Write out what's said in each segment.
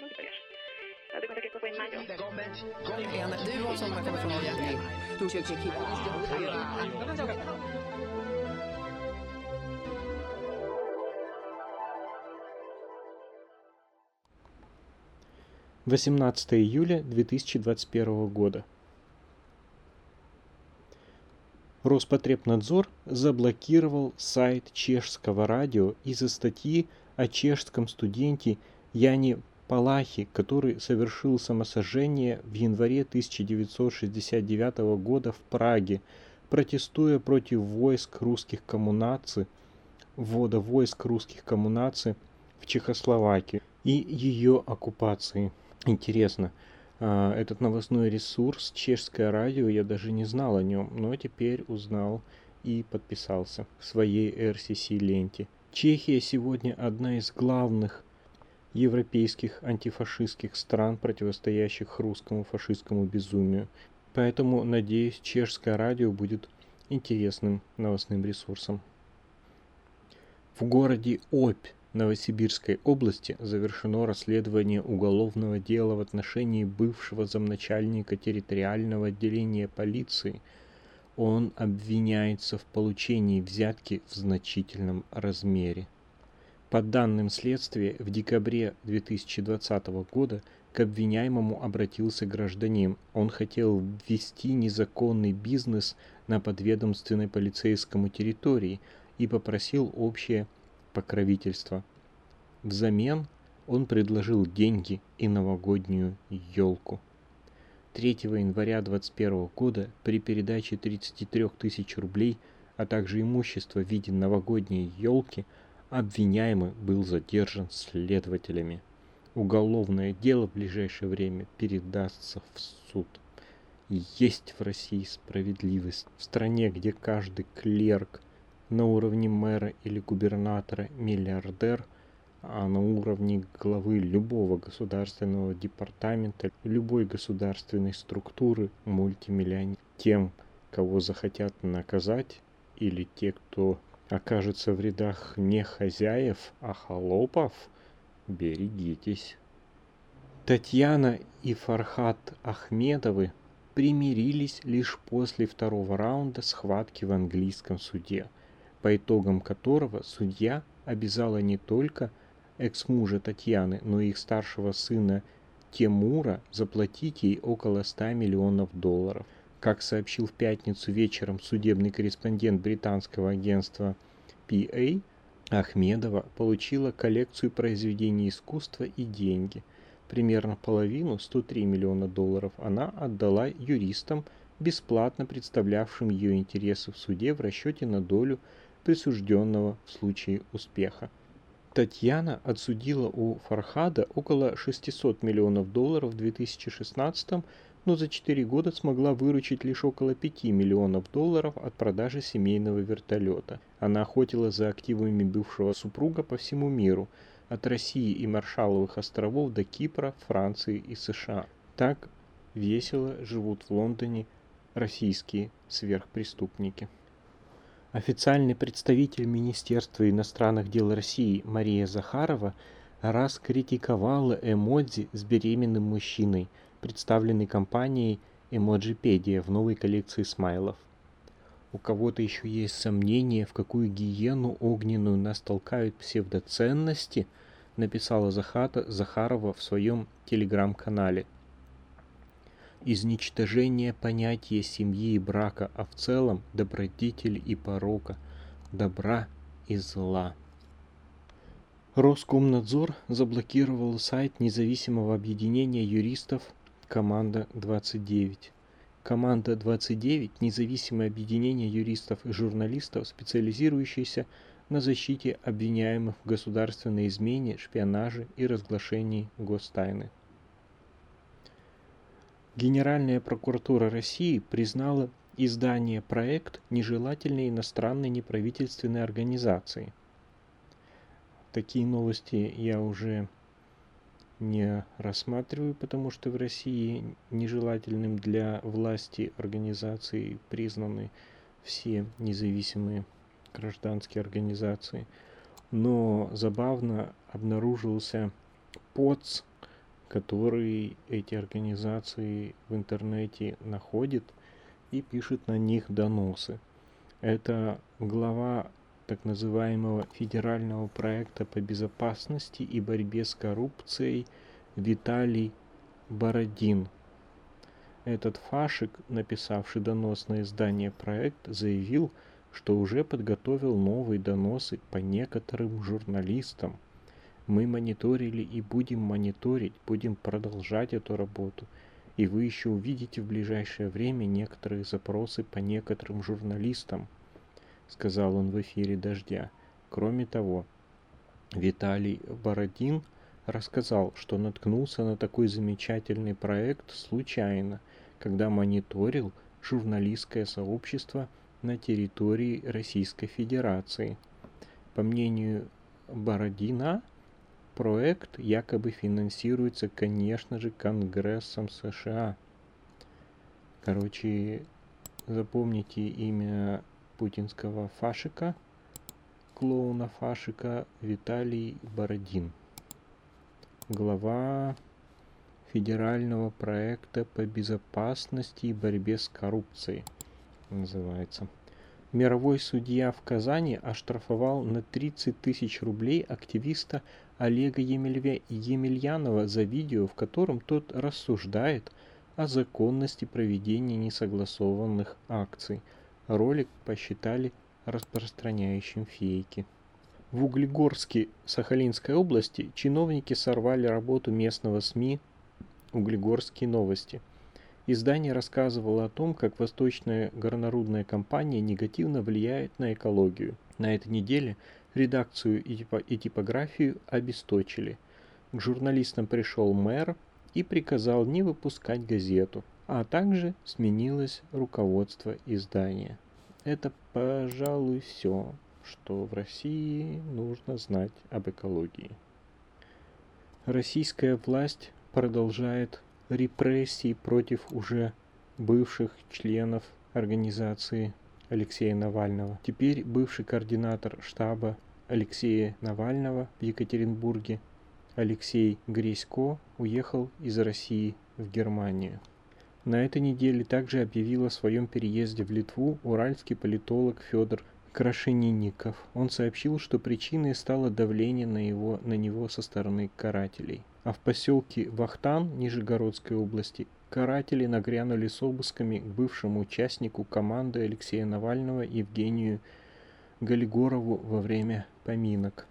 En duo som kommer från Norge. Восемнадцатое июля 2021 года. Роспотребнадзор заблокировал сайт чешского радио из-за статьи о чешском студенте Яне Палахи, который совершил самосожжение в январе 1969 года в Праге, протестуя против войск русских коммунаций, ввода войск русских коммунаций в Чехословакию и ее оккупации. Интересно, а, этот новостной ресурс «Чешское радио» я даже не знал о нем, но теперь узнал и подписался в своей RCC-ленте. Чехия сегодня одна из главных европейских антифашистских стран, противостоящих русскому фашистскому безумию. Поэтому, надеюсь, чешское радио будет интересным новостным ресурсом. В городе Обь Новосибирской области завершено расследование уголовного дела в отношении бывшего замначальника территориального отделения полиции. Он обвиняется в получении взятки в значительном размере. По данным следствия, в декабре 2020 года к обвиняемому обратился гражданин. Он хотел ввести незаконный бизнес на подведомственной полицейскому территории и попросил общее покровительство. Взамен он предложил деньги и новогоднюю елку. 3 января 2021 года при передаче 33 тысяч рублей, а также имущества в виде новогодней елки – Обвиняемый был задержан следователями. Уголовное дело в ближайшее время передастся в суд. Есть в России справедливость. В стране, где каждый клерк на уровне мэра или губернатора миллиардер, а на уровне главы любого государственного департамента, любой государственной структуры мультимиллионер. Тем, кого захотят наказать, или те, кто окажется в рядах не хозяев, а холопов, берегитесь. Татьяна и Фархат Ахмедовы примирились лишь после второго раунда схватки в английском суде, по итогам которого судья обязала не только экс-мужа Татьяны, но и их старшего сына Тимура заплатить ей около 100 миллионов долларов – как сообщил в пятницу вечером судебный корреспондент британского агентства PA, Ахмедова получила коллекцию произведений искусства и деньги. Примерно половину, 103 миллиона долларов, она отдала юристам, бесплатно представлявшим ее интересы в суде в расчете на долю присужденного в случае успеха. Татьяна отсудила у Фархада около 600 миллионов долларов в 2016 но за 4 года смогла выручить лишь около 5 миллионов долларов от продажи семейного вертолета. Она охотилась за активами бывшего супруга по всему миру, от России и Маршалловых островов до Кипра, Франции и США. Так весело живут в Лондоне российские сверхпреступники. Официальный представитель Министерства иностранных дел России Мария Захарова раскритиковала эмодзи с беременным мужчиной – представленный компанией Emojipedia в новой коллекции смайлов. У кого-то еще есть сомнения, в какую гиену огненную нас толкают псевдоценности, написала Захата Захарова в своем телеграм-канале. Изничтожение понятия семьи и брака, а в целом добродетели и порока, добра и зла. Роскомнадзор заблокировал сайт независимого объединения юристов Команда 29. Команда 29 – независимое объединение юристов и журналистов, специализирующееся на защите обвиняемых в государственной измене, шпионаже и разглашении гостайны. Генеральная прокуратура России признала издание проект нежелательной иностранной неправительственной организации. Такие новости я уже не рассматриваю, потому что в России нежелательным для власти организации признаны все независимые гражданские организации. Но забавно обнаружился ПОЦ которые эти организации в интернете находят и пишут на них доносы. Это глава так называемого федерального проекта по безопасности и борьбе с коррупцией Виталий Бородин. Этот фашик, написавший донос на издание проект, заявил, что уже подготовил новые доносы по некоторым журналистам. Мы мониторили и будем мониторить, будем продолжать эту работу. И вы еще увидите в ближайшее время некоторые запросы по некоторым журналистам – сказал он в эфире «Дождя». Кроме того, Виталий Бородин рассказал, что наткнулся на такой замечательный проект случайно, когда мониторил журналистское сообщество на территории Российской Федерации. По мнению Бородина, проект якобы финансируется, конечно же, Конгрессом США. Короче, запомните имя путинского фашика, клоуна фашика Виталий Бородин. Глава федерального проекта по безопасности и борьбе с коррупцией называется. Мировой судья в Казани оштрафовал на 30 тысяч рублей активиста Олега Емельянова за видео, в котором тот рассуждает о законности проведения несогласованных акций – Ролик посчитали распространяющим фейки. В Углегорске Сахалинской области чиновники сорвали работу местного СМИ «Углегорские новости». Издание рассказывало о том, как восточная горнорудная компания негативно влияет на экологию. На этой неделе редакцию и типографию обесточили. К журналистам пришел мэр и приказал не выпускать газету а также сменилось руководство издания. Это, пожалуй, все, что в России нужно знать об экологии. Российская власть продолжает репрессии против уже бывших членов организации Алексея Навального. Теперь бывший координатор штаба Алексея Навального в Екатеринбурге Алексей Гресько уехал из России в Германию. На этой неделе также объявил о своем переезде в Литву уральский политолог Федор Крашенинников. Он сообщил, что причиной стало давление на, его, на него со стороны карателей. А в поселке Вахтан Нижегородской области каратели нагрянули с обысками к бывшему участнику команды Алексея Навального Евгению Галигорову во время поминок.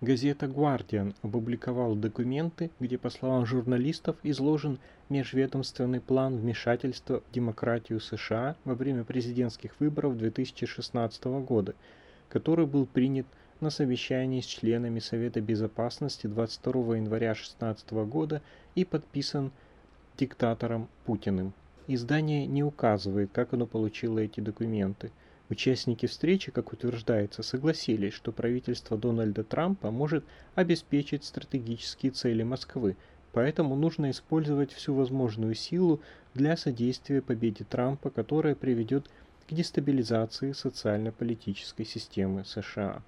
Газета «Гвардиан» опубликовала документы, где, по словам журналистов, изложен межведомственный план вмешательства в демократию США во время президентских выборов 2016 года, который был принят на совещании с членами Совета Безопасности 22 января 2016 года и подписан диктатором Путиным. Издание не указывает, как оно получило эти документы – Участники встречи, как утверждается, согласились, что правительство Дональда Трампа может обеспечить стратегические цели Москвы, поэтому нужно использовать всю возможную силу для содействия победе Трампа, которая приведет к дестабилизации социально-политической системы США.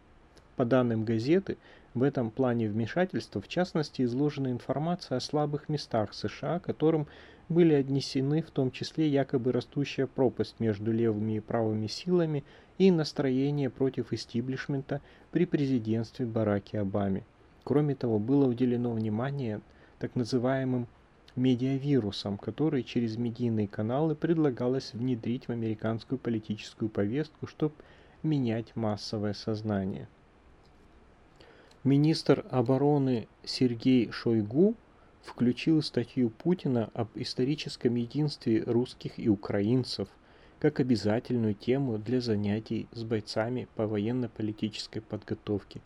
По данным газеты, в этом плане вмешательства в частности изложена информация о слабых местах США, которым были отнесены в том числе якобы растущая пропасть между левыми и правыми силами и настроение против истиблишмента при президентстве Бараки Обаме. Кроме того, было уделено внимание так называемым медиавирусам, которые через медийные каналы предлагалось внедрить в американскую политическую повестку, чтобы менять массовое сознание. Министр обороны Сергей Шойгу включил статью Путина об историческом единстве русских и украинцев как обязательную тему для занятий с бойцами по военно-политической подготовке.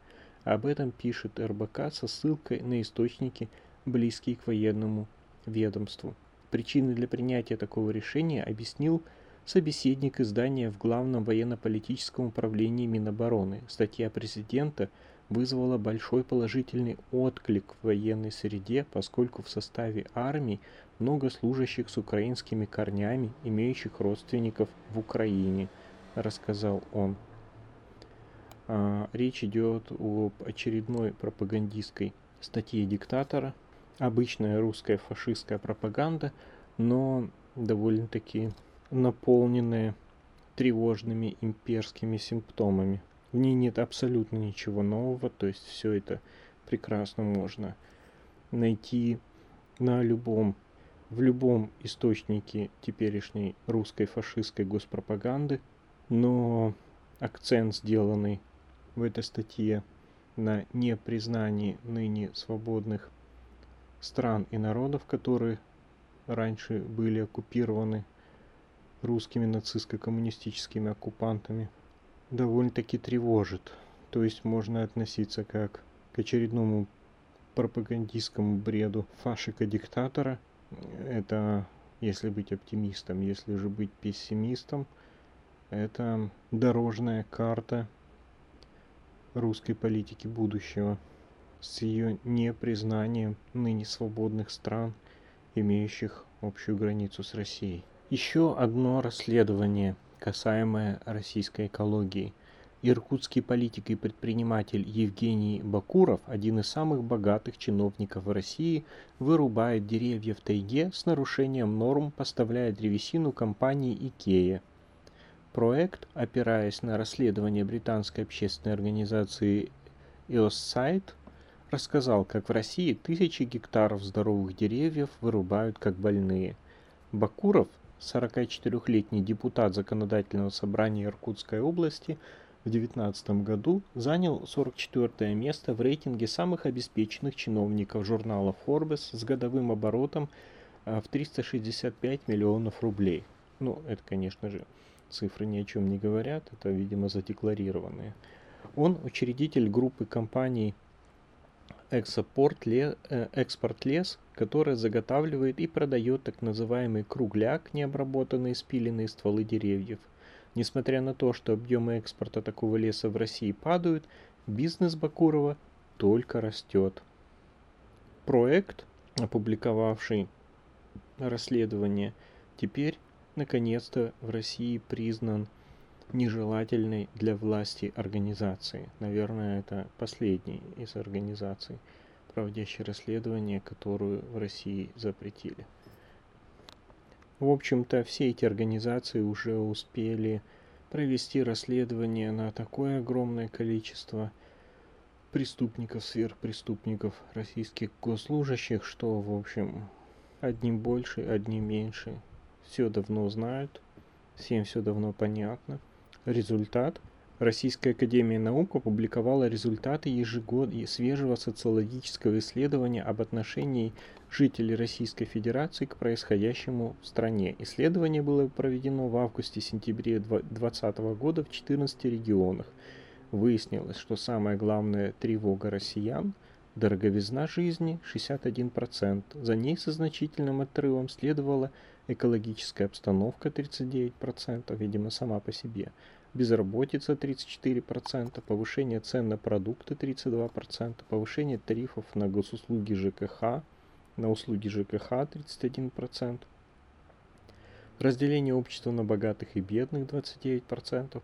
Об этом пишет РБК со ссылкой на источники, близкие к военному ведомству. Причины для принятия такого решения объяснил собеседник издания в Главном военно-политическом управлении Минобороны. Статья президента – вызвало большой положительный отклик в военной среде, поскольку в составе армии много служащих с украинскими корнями, имеющих родственников в Украине, рассказал он. А, речь идет об очередной пропагандистской статье диктатора, обычная русская фашистская пропаганда, но довольно-таки наполненная тревожными имперскими симптомами. В ней нет абсолютно ничего нового, то есть все это прекрасно можно найти на любом, в любом источнике теперешней русской фашистской госпропаганды, но акцент, сделанный в этой статье на непризнании ныне свободных стран и народов, которые раньше были оккупированы русскими нацистско-коммунистическими оккупантами, довольно-таки тревожит. То есть можно относиться как к очередному пропагандистскому бреду фашика-диктатора. Это если быть оптимистом, если же быть пессимистом, это дорожная карта русской политики будущего с ее непризнанием ныне свободных стран, имеющих общую границу с Россией. Еще одно расследование, касаемое российской экологии. Иркутский политик и предприниматель Евгений Бакуров, один из самых богатых чиновников в России, вырубает деревья в тайге с нарушением норм, поставляя древесину компании Икея. Проект, опираясь на расследование британской общественной организации EOSite, рассказал, как в России тысячи гектаров здоровых деревьев вырубают как больные. Бакуров 44-летний депутат Законодательного собрания Иркутской области, в 2019 году занял 44 место в рейтинге самых обеспеченных чиновников журнала Forbes с годовым оборотом а, в 365 миллионов рублей. Ну, это, конечно же, цифры ни о чем не говорят, это, видимо, задекларированные. Он учредитель группы компаний Экспорт лес, э, экспорт лес, которая заготавливает и продает так называемый кругляк, необработанные спиленные стволы деревьев. Несмотря на то, что объемы экспорта такого леса в России падают, бизнес Бакурова только растет. Проект, опубликовавший расследование, теперь наконец-то в России признан нежелательной для власти организации. Наверное, это последний из организаций, проводящий расследование, которую в России запретили. В общем-то, все эти организации уже успели провести расследование на такое огромное количество преступников, сверхпреступников, российских госслужащих, что, в общем, одним больше, одним меньше. Все давно знают, всем все давно понятно. Результат. Российская Академия Наук опубликовала результаты ежегодного свежего социологического исследования об отношении жителей Российской Федерации к происходящему в стране. Исследование было проведено в августе-сентябре 2020 года в 14 регионах. Выяснилось, что самая главная тревога россиян – дороговизна жизни 61%. За ней со значительным отрывом следовала экологическая обстановка 39%, видимо, сама по себе – безработица 34%, повышение цен на продукты 32%, повышение тарифов на госуслуги ЖКХ, на услуги ЖКХ 31%, разделение общества на богатых и бедных 29%,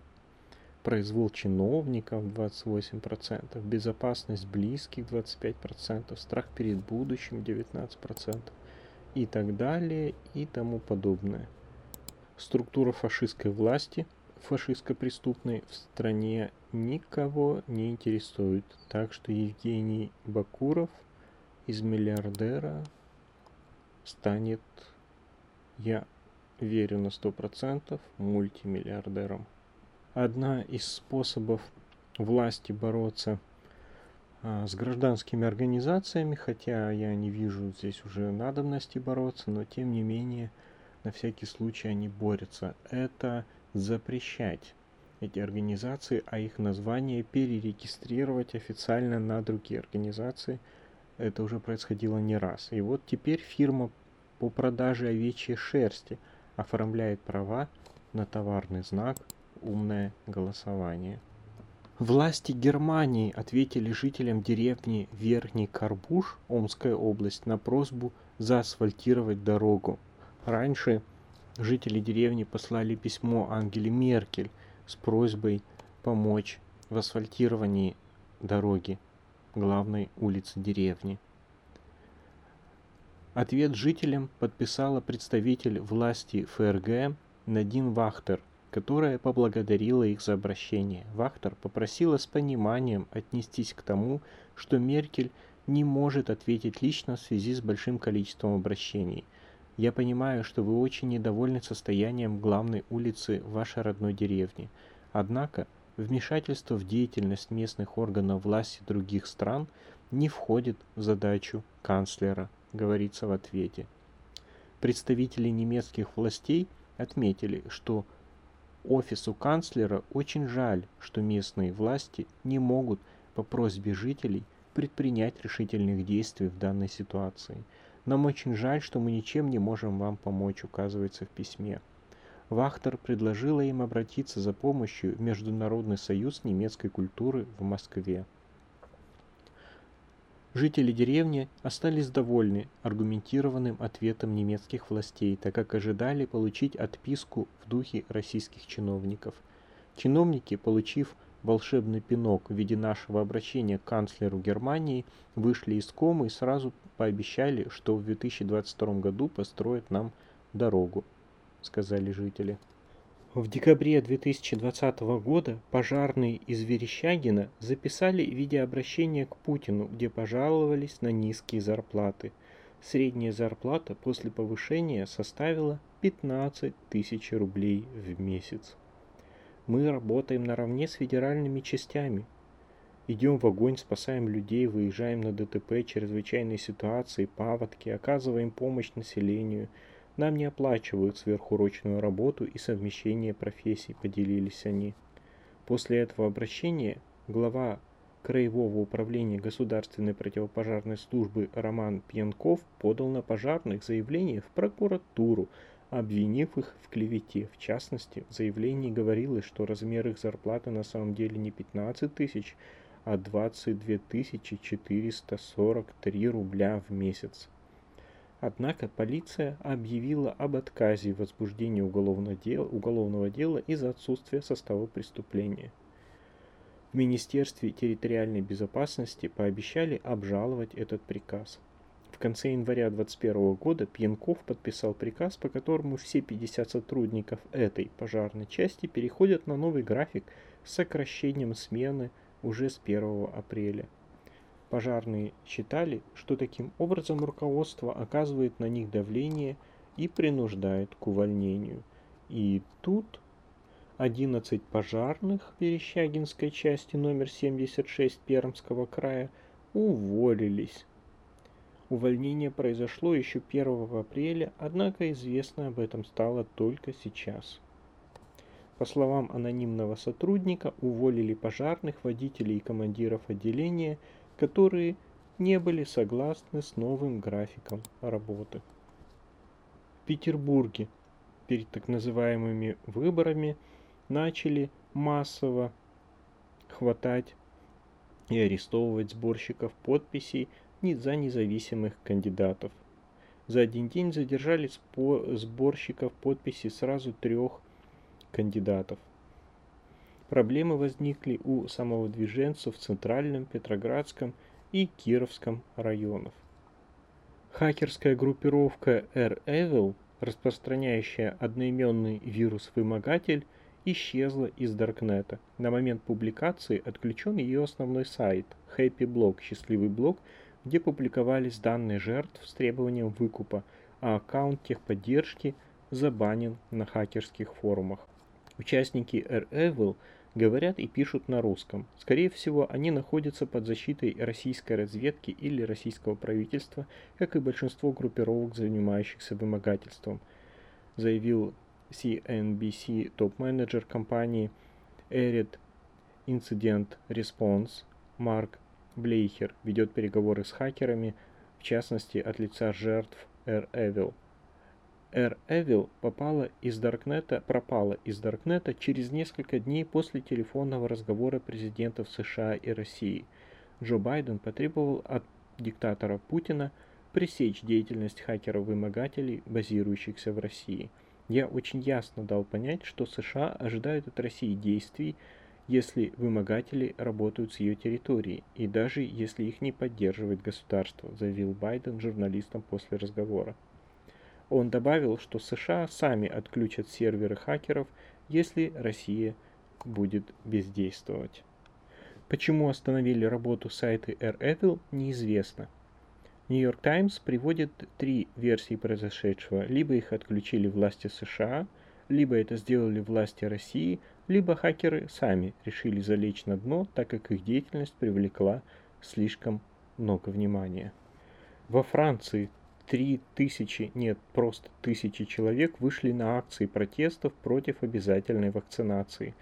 произвол чиновников 28%, безопасность близких 25%, страх перед будущим 19% и так далее и тому подобное. Структура фашистской власти – фашистско-преступной в стране никого не интересует. Так что Евгений Бакуров из миллиардера станет, я верю на сто процентов, мультимиллиардером. Одна из способов власти бороться а, с гражданскими организациями, хотя я не вижу здесь уже надобности бороться, но тем не менее на всякий случай они борются. Это запрещать эти организации, а их название перерегистрировать официально на другие организации. Это уже происходило не раз. И вот теперь фирма по продаже овечьей шерсти оформляет права на товарный знак «Умное голосование». Власти Германии ответили жителям деревни Верхний Карбуш, Омская область, на просьбу заасфальтировать дорогу. Раньше жители деревни послали письмо Ангеле Меркель с просьбой помочь в асфальтировании дороги главной улицы деревни. Ответ жителям подписала представитель власти ФРГ Надин Вахтер, которая поблагодарила их за обращение. Вахтер попросила с пониманием отнестись к тому, что Меркель не может ответить лично в связи с большим количеством обращений. Я понимаю, что вы очень недовольны состоянием главной улицы вашей родной деревни. Однако, вмешательство в деятельность местных органов власти других стран не входит в задачу канцлера, говорится в ответе. Представители немецких властей отметили, что офису канцлера очень жаль, что местные власти не могут по просьбе жителей предпринять решительных действий в данной ситуации. Нам очень жаль, что мы ничем не можем вам помочь, указывается в письме. Вахтер предложила им обратиться за помощью в Международный союз немецкой культуры в Москве. Жители деревни остались довольны аргументированным ответом немецких властей, так как ожидали получить отписку в духе российских чиновников. Чиновники, получив волшебный пинок в виде нашего обращения к канцлеру Германии, вышли из комы и сразу пообещали, что в 2022 году построят нам дорогу, сказали жители. В декабре 2020 года пожарные из Верещагина записали видеообращение к Путину, где пожаловались на низкие зарплаты. Средняя зарплата после повышения составила 15 тысяч рублей в месяц. Мы работаем наравне с федеральными частями. Идем в огонь, спасаем людей, выезжаем на ДТП, чрезвычайные ситуации, паводки, оказываем помощь населению. Нам не оплачивают сверхурочную работу и совмещение профессий, поделились они. После этого обращения глава Краевого управления Государственной противопожарной службы Роман Пьянков подал на пожарных заявление в прокуратуру обвинив их в клевете. В частности, в заявлении говорилось, что размер их зарплаты на самом деле не 15 тысяч, а 22 443 рубля в месяц. Однако полиция объявила об отказе в возбуждении уголовного дела, уголовного дела из-за отсутствия состава преступления. В Министерстве территориальной безопасности пообещали обжаловать этот приказ – в конце января 2021 года Пьянков подписал приказ, по которому все 50 сотрудников этой пожарной части переходят на новый график с сокращением смены уже с 1 апреля. Пожарные считали, что таким образом руководство оказывает на них давление и принуждает к увольнению. И тут 11 пожарных Верещагинской части номер 76 Пермского края уволились Увольнение произошло еще 1 апреля, однако известно об этом стало только сейчас. По словам анонимного сотрудника, уволили пожарных, водителей и командиров отделения, которые не были согласны с новым графиком работы. В Петербурге перед так называемыми выборами начали массово хватать и арестовывать сборщиков подписей за независимых кандидатов. За один день задержали сборщиков подписей сразу трех кандидатов. Проблемы возникли у самовыдвиженцев в Центральном, Петроградском и Кировском районах. Хакерская группировка R-Evil, распространяющая одноименный вирус-вымогатель, исчезла из Даркнета. На момент публикации отключен ее основной сайт – Happy Blog, счастливый блог, где публиковались данные жертв с требованием выкупа, а аккаунт техподдержки забанен на хакерских форумах. Участники R-Evil говорят и пишут на русском. Скорее всего, они находятся под защитой российской разведки или российского правительства, как и большинство группировок, занимающихся вымогательством, заявил CNBC топ-менеджер компании Erid Incident Response Марк Блейхер ведет переговоры с хакерами, в частности от лица жертв Air Evil. Air Evil попала из Даркнета, пропала из Даркнета через несколько дней после телефонного разговора президентов США и России. Джо Байден потребовал от диктатора Путина пресечь деятельность хакеров-вымогателей, базирующихся в России. Я очень ясно дал понять, что США ожидают от России действий, если вымогатели работают с ее территории, и даже если их не поддерживает государство, заявил Байден журналистам после разговора. Он добавил, что США сами отключат серверы хакеров, если Россия будет бездействовать. Почему остановили работу сайта AirEvil, неизвестно. Нью-Йорк Таймс приводит три версии произошедшего. Либо их отключили власти США, либо это сделали власти России, либо хакеры сами решили залечь на дно, так как их деятельность привлекла слишком много внимания. Во Франции три тысячи, нет, просто тысячи человек вышли на акции протестов против обязательной вакцинации.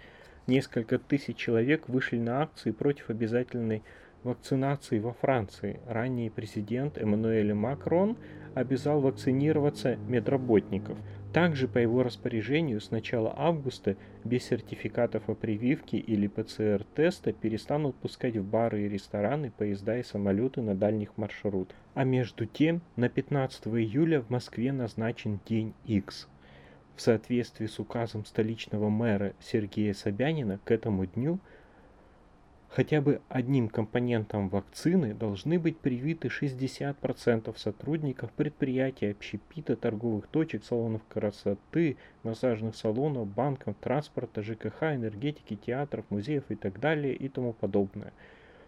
Несколько тысяч человек вышли на акции против обязательной вакцинации во Франции. Ранний президент Эммануэль Макрон обязал вакцинироваться медработников. Также по его распоряжению с начала августа без сертификатов о прививке или ПЦР-теста перестанут пускать в бары и рестораны, поезда и самолеты на дальних маршрутах. А между тем, на 15 июля в Москве назначен День X. В соответствии с указом столичного мэра Сергея Собянина к этому дню – Хотя бы одним компонентом вакцины должны быть привиты 60% сотрудников предприятий, общепита, торговых точек, салонов красоты, массажных салонов, банков, транспорта, ЖКХ, энергетики, театров, музеев и так далее и тому подобное.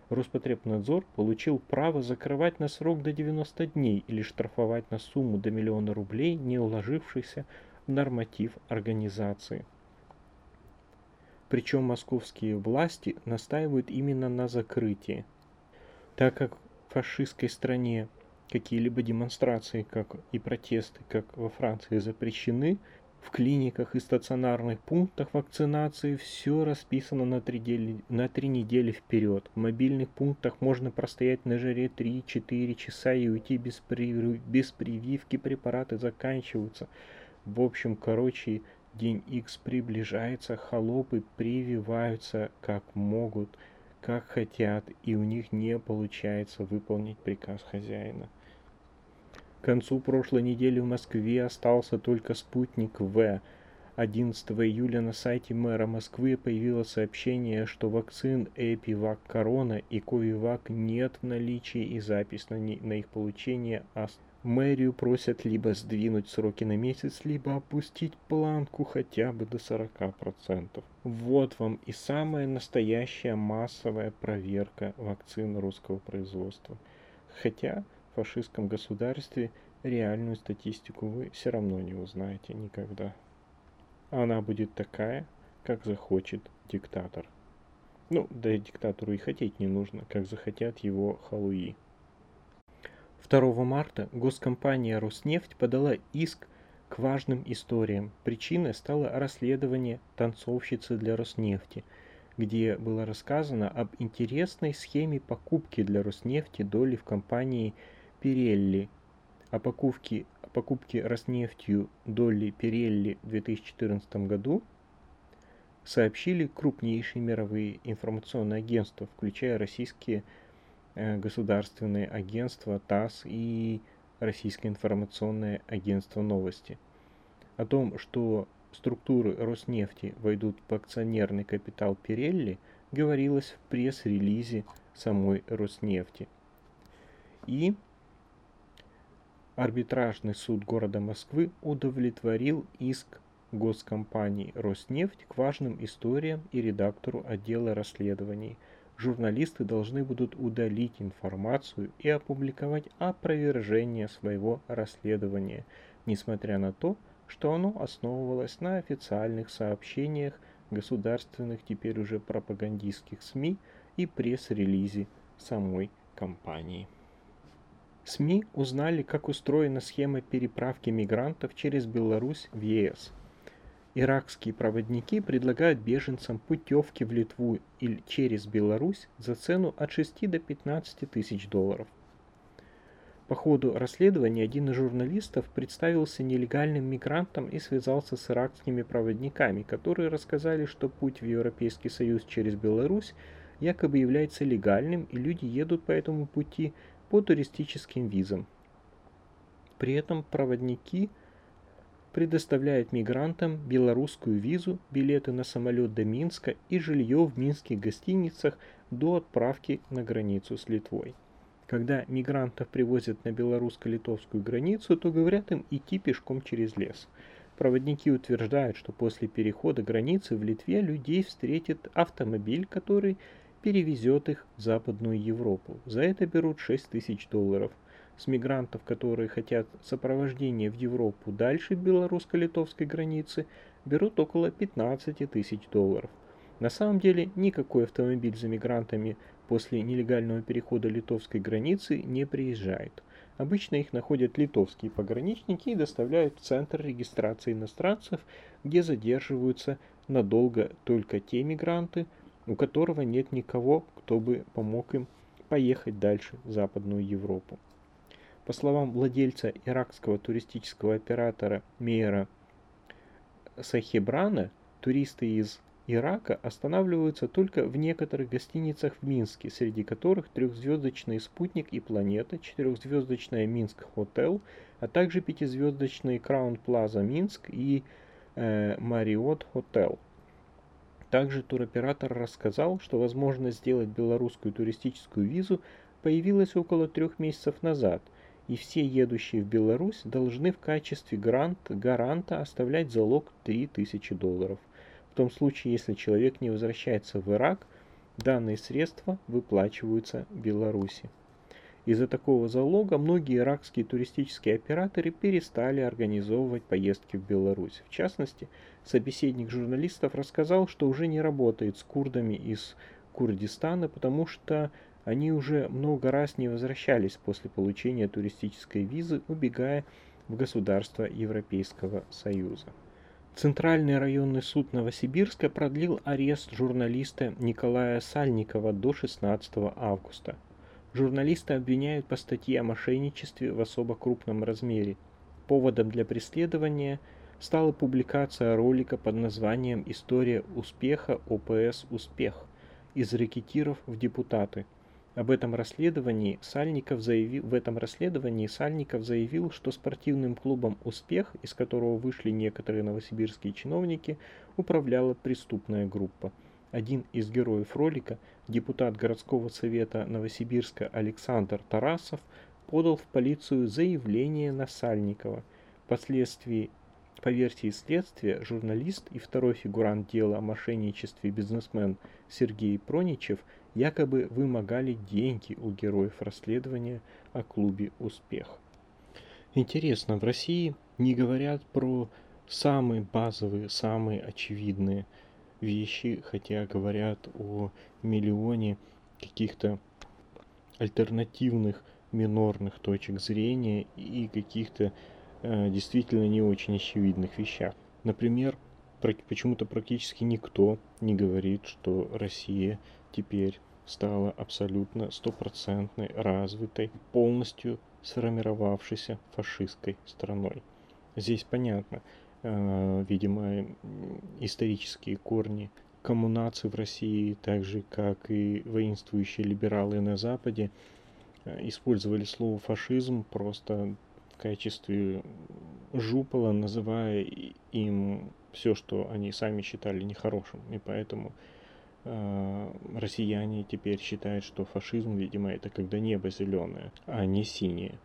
Роспотребнадзор получил право закрывать на срок до 90 дней или штрафовать на сумму до миллиона рублей, не уложившихся в норматив организации. Причем московские власти настаивают именно на закрытии. Так как в фашистской стране какие-либо демонстрации как и протесты, как во Франции, запрещены, в клиниках и стационарных пунктах вакцинации все расписано на три, дели, на три недели вперед. В мобильных пунктах можно простоять на жаре 3-4 часа и уйти без, при, без прививки, препараты заканчиваются. В общем, короче, День X приближается, холопы прививаются как могут, как хотят, и у них не получается выполнить приказ хозяина. К концу прошлой недели в Москве остался только спутник В. 11 июля на сайте мэра Москвы появилось сообщение, что вакцин Эпивак Корона и Ковивак нет в наличии и запись на, на их получение Мэрию просят либо сдвинуть сроки на месяц, либо опустить планку хотя бы до 40%. Вот вам и самая настоящая массовая проверка вакцин русского производства. Хотя в фашистском государстве реальную статистику вы все равно не узнаете никогда. Она будет такая, как захочет диктатор. Ну, да и диктатору и хотеть не нужно, как захотят его халуи. 2 марта госкомпания «Роснефть» подала иск к важным историям. Причиной стало расследование танцовщицы для Роснефти, где было рассказано об интересной схеме покупки для Роснефти доли в компании Pirelli. О покупке, о покупке Роснефтью доли Pirelli в 2014 году сообщили крупнейшие мировые информационные агентства, включая российские Э, государственные агентства ТАСС и Российское информационное агентство новости. О том, что структуры Роснефти войдут в акционерный капитал Пирелли, говорилось в пресс-релизе самой Роснефти. И арбитражный суд города Москвы удовлетворил иск госкомпании Роснефть к важным историям и редактору отдела расследований – журналисты должны будут удалить информацию и опубликовать опровержение своего расследования, несмотря на то, что оно основывалось на официальных сообщениях государственных теперь уже пропагандистских СМИ и пресс-релизе самой компании. СМИ узнали, как устроена схема переправки мигрантов через Беларусь в ЕС – Иракские проводники предлагают беженцам путевки в Литву или через Беларусь за цену от 6 до 15 тысяч долларов. По ходу расследования один из журналистов представился нелегальным мигрантом и связался с иракскими проводниками, которые рассказали, что путь в Европейский Союз через Беларусь якобы является легальным, и люди едут по этому пути по туристическим визам. При этом проводники – предоставляет мигрантам белорусскую визу, билеты на самолет до Минска и жилье в минских гостиницах до отправки на границу с Литвой. Когда мигрантов привозят на белорусско-литовскую границу, то говорят им идти пешком через лес. Проводники утверждают, что после перехода границы в Литве людей встретит автомобиль, который перевезет их в Западную Европу. За это берут 6 тысяч долларов. С мигрантов, которые хотят сопровождения в Европу дальше белорусско-литовской границы, берут около 15 тысяч долларов. На самом деле никакой автомобиль за мигрантами после нелегального перехода литовской границы не приезжает. Обычно их находят литовские пограничники и доставляют в центр регистрации иностранцев, где задерживаются надолго только те мигранты, у которого нет никого, кто бы помог им поехать дальше в Западную Европу. По словам владельца иракского туристического оператора Мейера Сахибрана, туристы из Ирака останавливаются только в некоторых гостиницах в Минске, среди которых трехзвездочный «Спутник» и «Планета», четырехзвездочная «Минск Хотел», а также пятизвездочный «Краун Плаза Минск» и э, «Мариот Хотел». Также туроператор рассказал, что возможность сделать белорусскую туристическую визу появилась около трех месяцев назад, и все едущие в Беларусь должны в качестве грант, гаранта оставлять залог 3000 долларов – в том случае, если человек не возвращается в Ирак, данные средства выплачиваются Беларуси. Из-за такого залога многие иракские туристические операторы перестали организовывать поездки в Беларусь. В частности, собеседник журналистов рассказал, что уже не работает с курдами из Курдистана, потому что они уже много раз не возвращались после получения туристической визы, убегая в государства Европейского Союза. Центральный районный суд Новосибирска продлил арест журналиста Николая Сальникова до 16 августа. Журналиста обвиняют по статье о мошенничестве в особо крупном размере. Поводом для преследования стала публикация ролика под названием «История успеха ОПС «Успех» из рэкетиров в депутаты – об этом расследовании Сальников заявил, в этом расследовании Сальников заявил, что спортивным клубом «Успех», из которого вышли некоторые новосибирские чиновники, управляла преступная группа. Один из героев ролика, депутат городского совета Новосибирска Александр Тарасов, подал в полицию заявление на Сальникова. Впоследствии по версии следствия, журналист и второй фигурант дела о мошенничестве бизнесмен Сергей Проничев – якобы вымогали деньги у героев расследования о клубе «Успех». Интересно, в России не говорят про самые базовые, самые очевидные вещи, хотя говорят о миллионе каких-то альтернативных минорных точек зрения и каких-то э, действительно не очень очевидных вещах. Например, почему-то практически никто не говорит, что Россия теперь стала абсолютно стопроцентной, развитой, полностью сформировавшейся фашистской страной. Здесь понятно, э, видимо, исторические корни коммунации в России, так же как и воинствующие либералы на Западе, э, использовали слово фашизм просто в качестве жупола, называя им все, что они сами считали нехорошим. И поэтому э, россияне теперь считают, что фашизм, видимо, это когда небо зеленое, а не синее.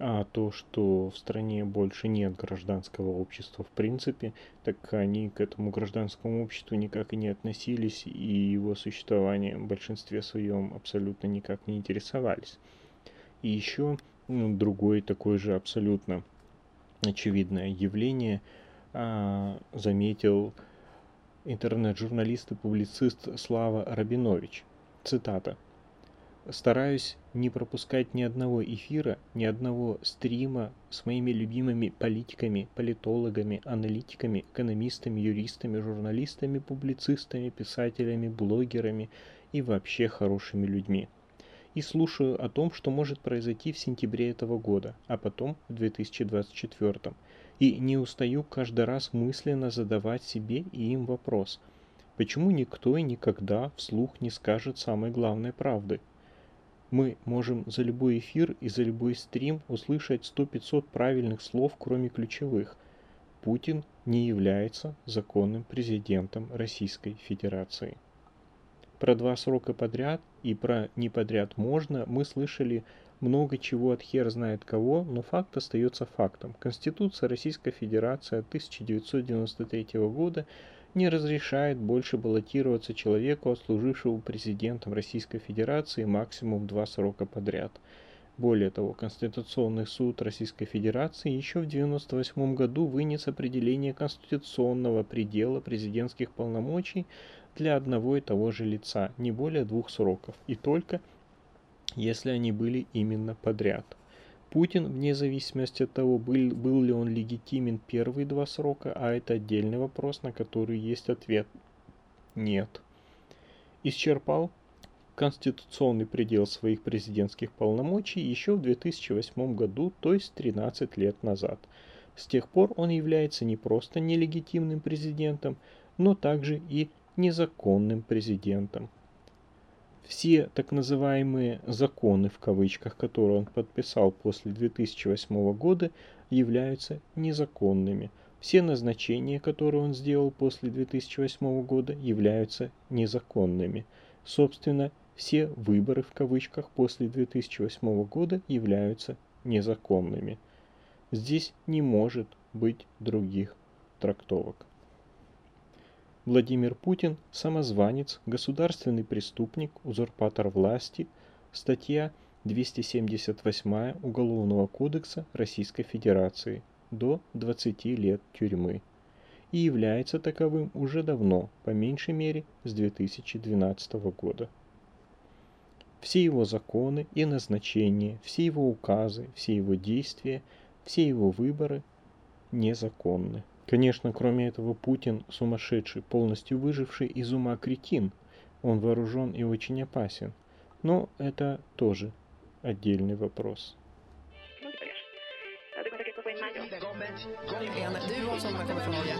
А то, что в стране больше нет гражданского общества в принципе, так они к этому гражданскому обществу никак и не относились, и его существованием в большинстве своем абсолютно никак не интересовались. И еще ну, другое такое же абсолютно очевидное явление а, заметил интернет-журналист и публицист Слава Рабинович. Цитата. «Стараюсь не пропускать ни одного эфира, ни одного стрима с моими любимыми политиками, политологами, аналитиками, экономистами, юристами, журналистами, публицистами, писателями, блогерами и вообще хорошими людьми. И слушаю о том, что может произойти в сентябре этого года, а потом в 2024 и не устаю каждый раз мысленно задавать себе и им вопрос, почему никто и никогда вслух не скажет самой главной правды? Мы можем за любой эфир и за любой стрим услышать 100-500 правильных слов, кроме ключевых. Путин не является законным президентом Российской Федерации. Про два срока подряд и про не подряд можно мы слышали много чего от хер знает кого, но факт остается фактом. Конституция Российской Федерации 1993 года не разрешает больше баллотироваться человеку, отслужившему президентом Российской Федерации максимум два срока подряд. Более того, Конституционный суд Российской Федерации еще в 1998 году вынес определение конституционного предела президентских полномочий для одного и того же лица, не более двух сроков, и только если они были именно подряд. Путин, вне зависимости от того, был, был ли он легитимен первые два срока, а это отдельный вопрос, на который есть ответ – нет. Исчерпал конституционный предел своих президентских полномочий еще в 2008 году, то есть 13 лет назад. С тех пор он является не просто нелегитимным президентом, но также и незаконным президентом. Все так называемые «законы» в кавычках, которые он подписал после 2008 года, являются незаконными. Все назначения, которые он сделал после 2008 года, являются незаконными. Собственно, все выборы в кавычках после 2008 года являются незаконными. Здесь не может быть других трактовок. Владимир Путин – самозванец, государственный преступник, узурпатор власти. Статья 278 Уголовного кодекса Российской Федерации до 20 лет тюрьмы и является таковым уже давно, по меньшей мере с 2012 года. Все его законы и назначения, все его указы, все его действия, все его выборы незаконны. Конечно, кроме этого, Путин сумасшедший, полностью выживший из ума кретин. Он вооружен и очень опасен. Но это тоже отдельный вопрос. Du kommer från Norge.